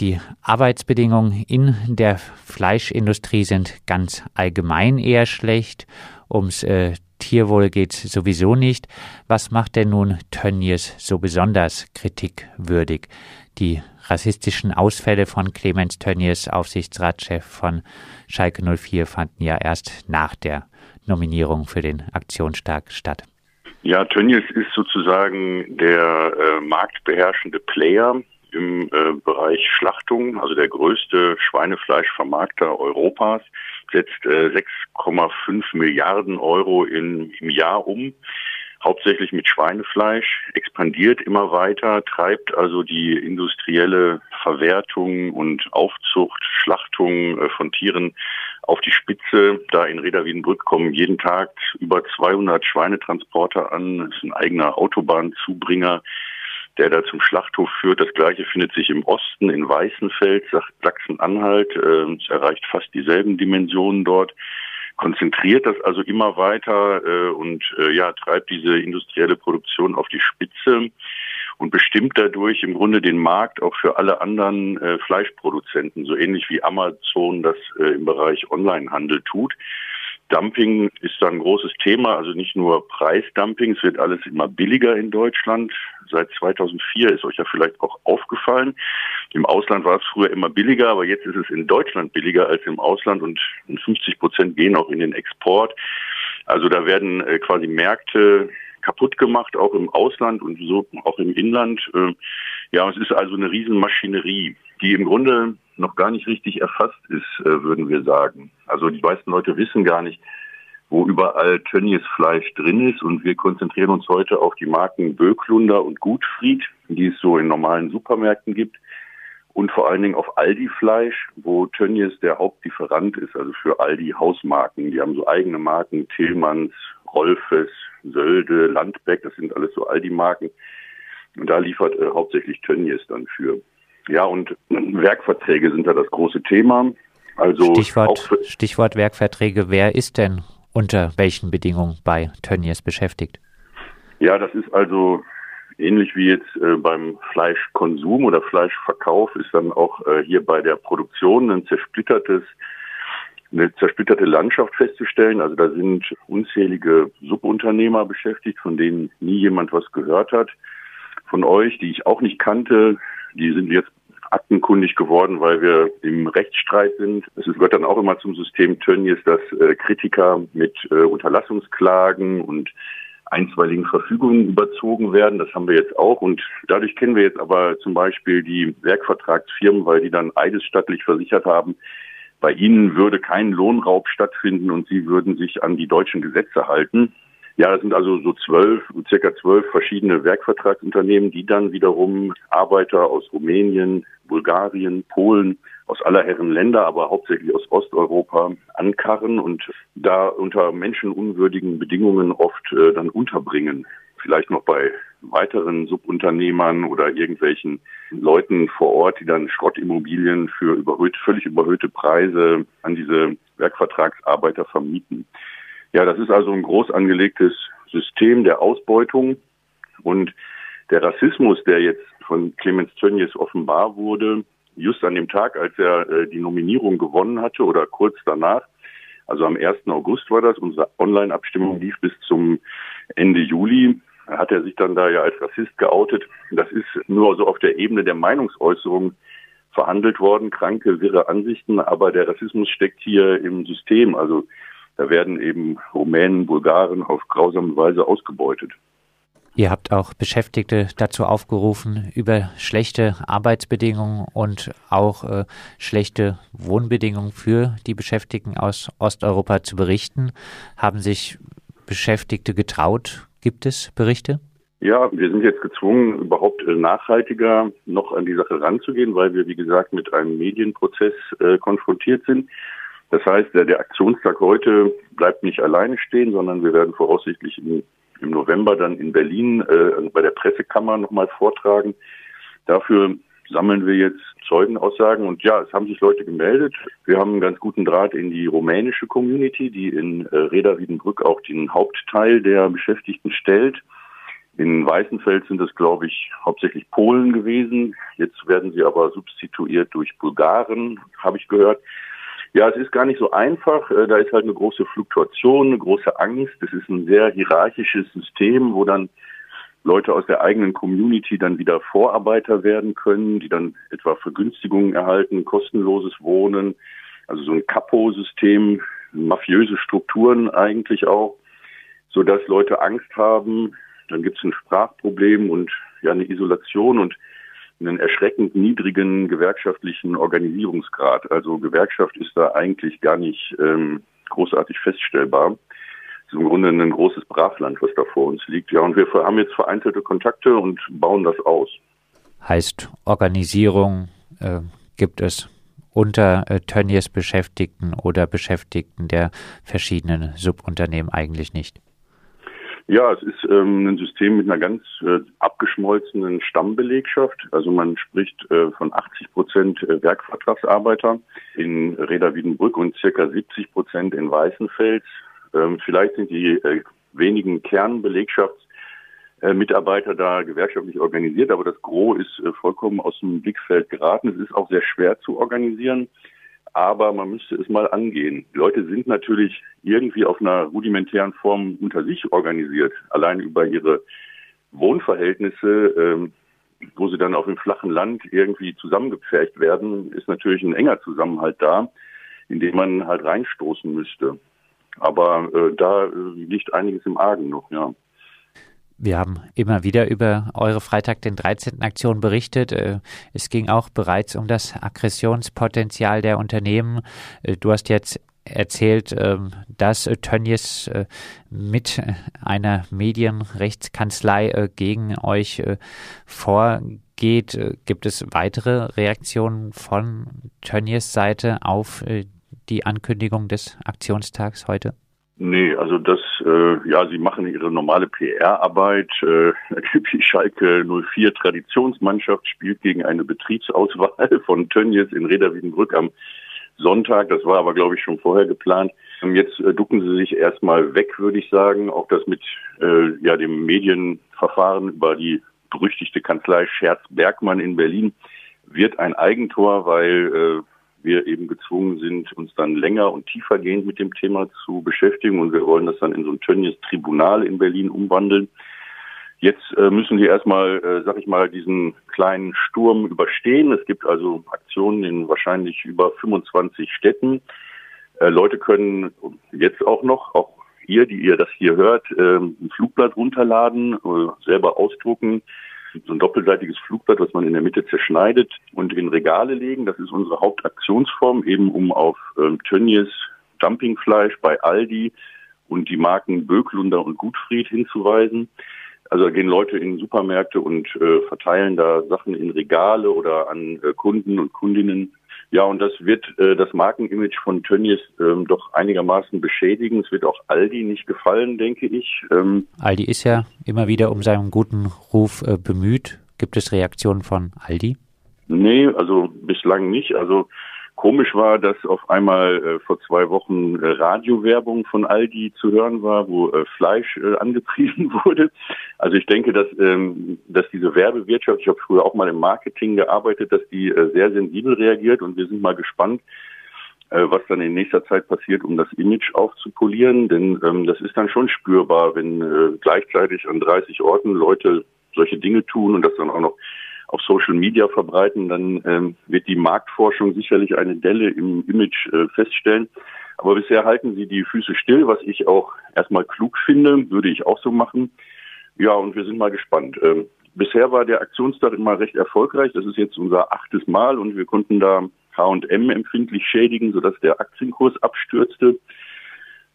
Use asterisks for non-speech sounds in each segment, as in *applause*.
die Arbeitsbedingungen in der Fleischindustrie sind ganz allgemein eher schlecht. Ums äh, Tierwohl geht es sowieso nicht. Was macht denn nun Tönnies so besonders kritikwürdig? Die rassistischen Ausfälle von Clemens Tönnies, Aufsichtsratschef von Schalke 04, fanden ja erst nach der Nominierung für den Aktionstag statt. Ja, Tönnies ist sozusagen der äh, marktbeherrschende Player im äh, Bereich Schlachtung, also der größte Schweinefleischvermarkter Europas, setzt äh, 6,5 Milliarden Euro in, im Jahr um, hauptsächlich mit Schweinefleisch, expandiert immer weiter, treibt also die industrielle Verwertung und Aufzucht, Schlachtung äh, von Tieren auf die Spitze. Da in Reda kommen jeden Tag über 200 Schweinetransporter an. Das ist ein eigener Autobahnzubringer der da zum Schlachthof führt. Das gleiche findet sich im Osten in Weißenfeld, Sachsen-Anhalt. Äh, es erreicht fast dieselben Dimensionen dort konzentriert das also immer weiter äh, und äh, ja treibt diese industrielle Produktion auf die Spitze und bestimmt dadurch im Grunde den Markt auch für alle anderen äh, Fleischproduzenten, so ähnlich wie Amazon das im Bereich Onlinehandel tut. Dumping ist da ein großes Thema, also nicht nur Preisdumping, es wird alles immer billiger in Deutschland. Seit 2004 ist euch ja vielleicht auch aufgefallen. Im Ausland war es früher immer billiger, aber jetzt ist es in Deutschland billiger als im Ausland und 50 Prozent gehen auch in den Export. Also da werden äh, quasi Märkte kaputt gemacht, auch im Ausland und so auch im Inland. Äh, ja, es ist also eine Riesenmaschinerie, die im Grunde noch gar nicht richtig erfasst ist, äh, würden wir sagen. Also die meisten Leute wissen gar nicht, wo überall Tönnies Fleisch drin ist und wir konzentrieren uns heute auf die Marken Böklunder und Gutfried, die es so in normalen Supermärkten gibt und vor allen Dingen auf Aldi Fleisch, wo Tönnies der Hauptlieferant ist, also für Aldi Hausmarken. Die haben so eigene Marken, Tillmanns, Rolfes, Sölde, Landbeck, das sind alles so Aldi-Marken. Und da liefert äh, hauptsächlich Tönnies dann für. Ja, und Werkverträge sind da das große Thema. Also Stichwort, Stichwort Werkverträge. Wer ist denn unter welchen Bedingungen bei Tönnies beschäftigt? Ja, das ist also ähnlich wie jetzt äh, beim Fleischkonsum oder Fleischverkauf ist dann auch äh, hier bei der Produktion ein zersplittertes eine zersplitterte Landschaft festzustellen. Also da sind unzählige Subunternehmer beschäftigt, von denen nie jemand was gehört hat. Von euch, die ich auch nicht kannte, die sind jetzt aktenkundig geworden, weil wir im Rechtsstreit sind. Es gehört dann auch immer zum System Tönnies, dass äh, Kritiker mit äh, Unterlassungsklagen und einstweiligen Verfügungen überzogen werden. Das haben wir jetzt auch. Und dadurch kennen wir jetzt aber zum Beispiel die Werkvertragsfirmen, weil die dann eidesstattlich versichert haben, bei ihnen würde kein Lohnraub stattfinden und sie würden sich an die deutschen Gesetze halten. Ja, das sind also so zwölf, circa zwölf verschiedene Werkvertragsunternehmen, die dann wiederum Arbeiter aus Rumänien, Bulgarien, Polen, aus aller Herren Länder, aber hauptsächlich aus Osteuropa ankarren und da unter menschenunwürdigen Bedingungen oft äh, dann unterbringen. Vielleicht noch bei weiteren Subunternehmern oder irgendwelchen Leuten vor Ort, die dann Schrottimmobilien für überhöht, völlig überhöhte Preise an diese Werkvertragsarbeiter vermieten. Ja, das ist also ein groß angelegtes System der Ausbeutung und der Rassismus, der jetzt von Clemens Tönnies offenbar wurde, just an dem Tag, als er äh, die Nominierung gewonnen hatte oder kurz danach, also am 1. August war das, unsere Online-Abstimmung lief bis zum Ende Juli, hat er sich dann da ja als Rassist geoutet. Das ist nur so auf der Ebene der Meinungsäußerung verhandelt worden, kranke, wirre Ansichten, aber der Rassismus steckt hier im System. Also da werden eben Rumänen, Bulgaren auf grausame Weise ausgebeutet. Ihr habt auch Beschäftigte dazu aufgerufen, über schlechte Arbeitsbedingungen und auch äh, schlechte Wohnbedingungen für die Beschäftigten aus Osteuropa zu berichten. Haben sich Beschäftigte getraut? Gibt es Berichte? Ja, wir sind jetzt gezwungen, überhaupt äh, nachhaltiger noch an die Sache ranzugehen, weil wir, wie gesagt, mit einem Medienprozess äh, konfrontiert sind. Das heißt, der, der Aktionstag heute bleibt nicht alleine stehen, sondern wir werden voraussichtlich im, im November dann in Berlin äh, bei der Pressekammer nochmal vortragen. Dafür sammeln wir jetzt Zeugenaussagen und ja, es haben sich Leute gemeldet. Wir haben einen ganz guten Draht in die rumänische Community, die in äh, Reda Wiedenbrück auch den Hauptteil der Beschäftigten stellt. In Weißenfeld sind es, glaube ich, hauptsächlich Polen gewesen. Jetzt werden sie aber substituiert durch Bulgaren, habe ich gehört. Ja, es ist gar nicht so einfach. Äh, da ist halt eine große Fluktuation, eine große Angst. Es ist ein sehr hierarchisches System, wo dann Leute aus der eigenen Community dann wieder Vorarbeiter werden können, die dann etwa Vergünstigungen erhalten, kostenloses Wohnen, also so ein Capo-System, mafiöse Strukturen eigentlich auch, so dass Leute Angst haben. Dann gibt es ein Sprachproblem und ja eine Isolation und einen erschreckend niedrigen gewerkschaftlichen Organisierungsgrad. Also Gewerkschaft ist da eigentlich gar nicht ähm, großartig feststellbar. Es ist im Grunde ein großes Brachland, was da vor uns liegt. Ja, und wir haben jetzt vereinzelte Kontakte und bauen das aus. Heißt, Organisierung äh, gibt es unter äh, Tönnies Beschäftigten oder Beschäftigten der verschiedenen Subunternehmen eigentlich nicht? Ja, es ist ähm, ein System mit einer ganz äh, abgeschmolzenen Stammbelegschaft. Also man spricht äh, von 80 Prozent äh, Werkvertragsarbeiter in Reda Wiedenbrück und circa 70 Prozent in Weißenfels. Ähm, vielleicht sind die äh, wenigen Kernbelegschaftsmitarbeiter da gewerkschaftlich organisiert, aber das Gros ist äh, vollkommen aus dem Blickfeld geraten. Es ist auch sehr schwer zu organisieren aber man müsste es mal angehen. Die Leute sind natürlich irgendwie auf einer rudimentären Form unter sich organisiert, allein über ihre Wohnverhältnisse, ähm, wo sie dann auf dem flachen Land irgendwie zusammengepfercht werden, ist natürlich ein enger Zusammenhalt da, in den man halt reinstoßen müsste. Aber äh, da äh, liegt einiges im Argen noch, ja. Wir haben immer wieder über eure Freitag den 13. Aktion berichtet. Äh, es ging auch bereits um das Aggressionspotenzial der Unternehmen. Äh, du hast jetzt erzählt, ähm, dass Tönnies äh, mit einer Medienrechtskanzlei gegen euch vorgeht. Gibt es weitere Reaktionen von Tönnies Seite auf die Ankündigung des Aktionstags heute? Nee, also das, äh, ja, sie machen ihre normale PR-Arbeit. Äh, *laughs* die Schalke 04 Traditionsmannschaft spielt gegen eine Betriebsauswahl von Tönnies in Reda am Sonntag. Das war aber, glaube ich, schon vorher geplant. Jetzt äh, ducken sie sich erstmal weg, würde ich sagen. Auch das mit äh, ja, dem Medienverfahren über die berüchtigte Kanzlei Scherz Bergmann in Berlin wird ein Eigentor, weil äh, wir eben gezwungen sind, uns dann länger und tiefergehend mit dem Thema zu beschäftigen und wir wollen das dann in so ein Tönnies Tribunal in Berlin umwandeln. Jetzt äh, müssen wir erstmal, äh, sag ich mal, diesen kleinen Sturm überstehen. Es gibt also Aktionen in wahrscheinlich über 25 Städten. Äh, Leute können jetzt auch noch, auch ihr, die ihr das hier hört, äh, ein Flugblatt runterladen, äh, selber ausdrucken, so ein doppelseitiges Flugblatt, was man in der Mitte zerschneidet und in Regale legen. Das ist unsere Hauptaktionsform, eben um auf ähm, Tönnies Dumpingfleisch bei Aldi und die Marken Böklunder und Gutfried hinzuweisen. Also gehen Leute in Supermärkte und äh, verteilen da Sachen in Regale oder an äh, Kunden und Kundinnen. Ja, und das wird äh, das Markenimage von Tönnies ähm, doch einigermaßen beschädigen. Es wird auch Aldi nicht gefallen, denke ich. Ähm, Aldi ist ja immer wieder um seinen guten Ruf äh, bemüht. Gibt es Reaktionen von Aldi? Nee, also bislang nicht. Also Komisch war, dass auf einmal äh, vor zwei Wochen äh, Radiowerbung von Aldi zu hören war, wo äh, Fleisch äh, *laughs* angepriesen wurde. Also ich denke, dass, ähm, dass diese Werbewirtschaft, ich habe früher auch mal im Marketing gearbeitet, dass die äh, sehr sensibel reagiert und wir sind mal gespannt, äh, was dann in nächster Zeit passiert, um das Image aufzupolieren. Denn ähm, das ist dann schon spürbar, wenn gleichzeitig an 30 Orten Leute solche Dinge tun und das dann auch noch auf Social Media verbreiten, dann ähm, wird die Marktforschung sicherlich eine Delle im Image äh, feststellen. Aber bisher halten sie die Füße still, was ich auch erstmal klug finde, würde ich auch so machen. Ja, und wir sind mal gespannt. Ähm, bisher war der Aktionstag immer recht erfolgreich. Das ist jetzt unser achtes Mal und wir konnten da H&M empfindlich schädigen, sodass der Aktienkurs abstürzte.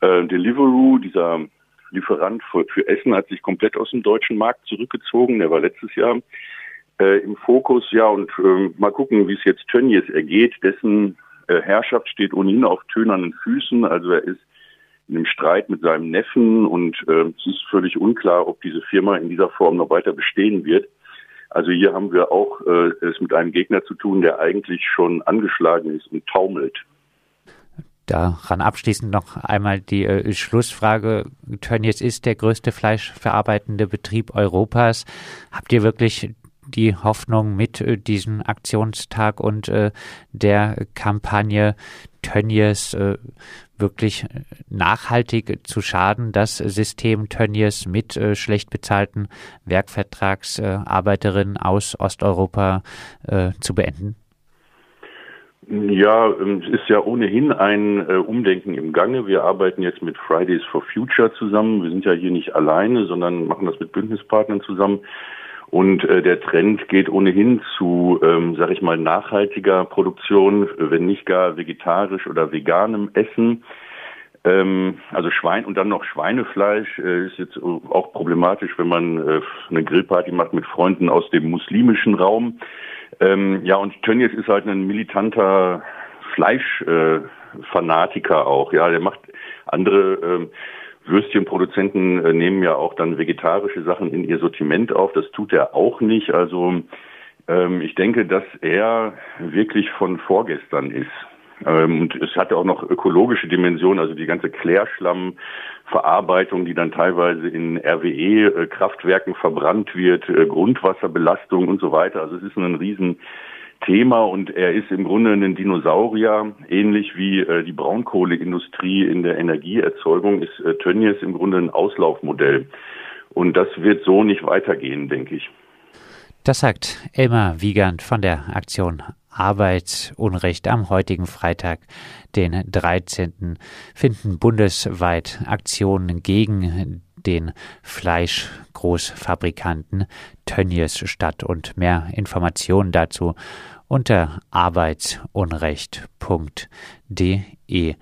Äh, Deliveroo, dieser Lieferant für, für Essen, hat sich komplett aus dem deutschen Markt zurückgezogen. Der war letztes Jahr äh, im Fokus. Ja, und äh, mal gucken, wie es jetzt Tönnies ergeht. Dessen äh, Herrschaft steht ohnehin auf tönernen Füßen. Also er ist in einem Streit mit seinem Neffen und äh, es ist völlig unklar, ob diese Firma in dieser Form noch weiter bestehen wird. Also hier haben wir auch äh, es mit einem Gegner zu tun, der eigentlich schon angeschlagen ist und taumelt. Daran abschließend noch einmal die äh, Schlussfrage. Tönnies ist der größte fleischverarbeitende Betrieb Europas. Habt ihr wirklich die Hoffnung mit äh, diesem Aktionstag und äh, der Kampagne Tönnies äh, wirklich nachhaltig zu schaden, das System Tönnies mit äh, schlecht bezahlten Werkvertragsarbeiterinnen aus Osteuropa äh, zu beenden? Ja, ähm, es ist ja ohnehin ein äh, Umdenken im Gange. Wir arbeiten jetzt mit Fridays for Future zusammen. Wir sind ja hier nicht alleine, sondern machen das mit Bündnispartnern zusammen. Und äh, der Trend geht ohnehin zu, ähm, sag ich mal, nachhaltiger Produktion, wenn nicht gar vegetarisch oder veganem Essen. Ähm, also Schwein und dann noch Schweinefleisch äh, ist jetzt auch problematisch, wenn man äh, eine Grillparty macht mit Freunden aus dem muslimischen Raum. Ähm, ja, und Tönnies ist halt ein militanter Fleischfanatiker äh, auch. Ja, der macht andere äh, Würstchenproduzenten äh, nehmen ja auch dann vegetarische Sachen in ihr Sortiment auf. Das tut er auch nicht. Also ähm, ich denke, dass er wirklich von vorgestern ist. Ähm, und es hatte auch noch ökologische Dimensionen, also die ganze Klärschlammverarbeitung, die dann teilweise in RWE-Kraftwerken verbrannt wird, äh, Grundwasserbelastung und so weiter. Also es ist ein Riesenthema und er ist im Grunde ein Dinosaurier, ähnlich wie äh, die Braunkohleindustrie in der Energieerzeugung ist äh, Tönnies im Grunde ein Auslaufmodell. Und das wird so nicht weitergehen, denke ich. Das sagt Elmar Wiegand von der Aktion Arbeitsunrecht am heutigen Freitag, den 13. finden bundesweit Aktionen gegen den Fleischgroßfabrikanten Tönnies statt und mehr Informationen dazu unter arbeitsunrecht.de.